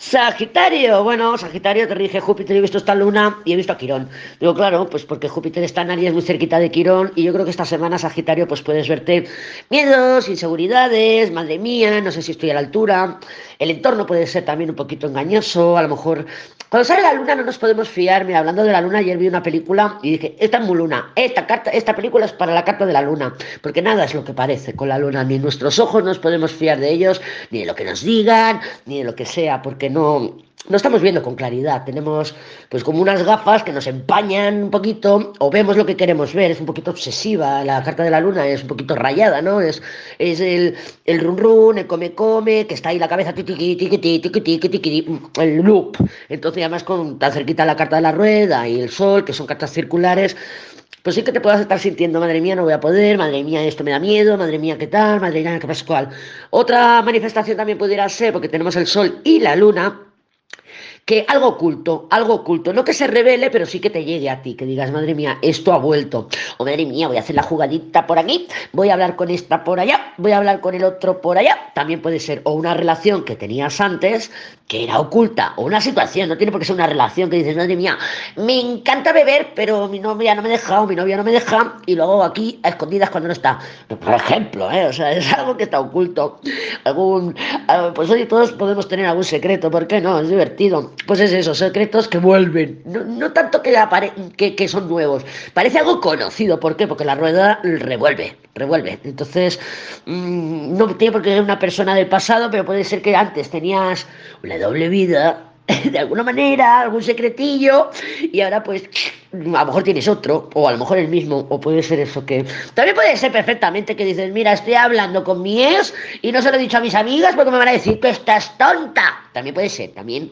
Sagitario, bueno, Sagitario te rige Júpiter, he visto esta luna y he visto a Quirón. Digo, claro, pues porque Júpiter está en Aries muy cerquita de Quirón y yo creo que esta semana, Sagitario, pues puedes verte miedos, inseguridades, madre mía, no sé si estoy a la altura. El entorno puede ser también un poquito engañoso, a lo mejor cuando sale la luna no nos podemos fiar. Mira, hablando de la luna, ayer vi una película y dije, esta es muy luna, esta carta, esta película es para la carta de la luna, porque nada es lo que parece con la luna, ni nuestros ojos nos podemos fiar de ellos, ni de lo que nos digan, ni de lo que sea, porque no, no estamos viendo con claridad, tenemos pues como unas gafas que nos empañan un poquito o vemos lo que queremos ver, es un poquito obsesiva, la carta de la luna es un poquito rayada, ¿no? Es, es el, el run run, el come come, que está ahí la cabeza tiqui tiqui tiqui tiqui tiqui el loop. Entonces además con tan cerquita la carta de la rueda y el sol, que son cartas circulares, pues sí que te puedas estar sintiendo, madre mía, no voy a poder, madre mía, esto me da miedo, madre mía, ¿qué tal? Madre mía, ¿qué pasa cuál? Otra manifestación también pudiera ser, porque tenemos el sol y la luna, que algo oculto, algo oculto, no que se revele, pero sí que te llegue a ti, que digas, madre mía, esto ha vuelto, o madre mía, voy a hacer la jugadita por aquí, voy a hablar con esta por allá, voy a hablar con el otro por allá, también puede ser o una relación que tenías antes, que era oculta, o una situación, no tiene por qué ser una relación que dices, madre mía, me encanta beber, pero mi novia no me deja, o mi novia no me deja, y lo hago aquí a escondidas cuando no está, por ejemplo, ¿eh? o sea, es algo que está oculto, algún, pues hoy todos podemos tener algún secreto, ¿por qué no? Es divertido pues es eso, secretos que vuelven. No, no tanto que, que, que, son nuevos, parece algo conocido. ¿Por qué? Porque la rueda revuelve, revuelve. Entonces, mmm, no tiene por qué ser una persona del pasado, pero puede ser que antes tenías una doble vida de alguna manera, algún secretillo, y ahora pues a lo mejor tienes otro, o a lo mejor el mismo, o puede ser eso que... También puede ser perfectamente que dices, mira, estoy hablando con mi ex y no se lo he dicho a mis amigas porque me van a decir que estás tonta. También puede ser, también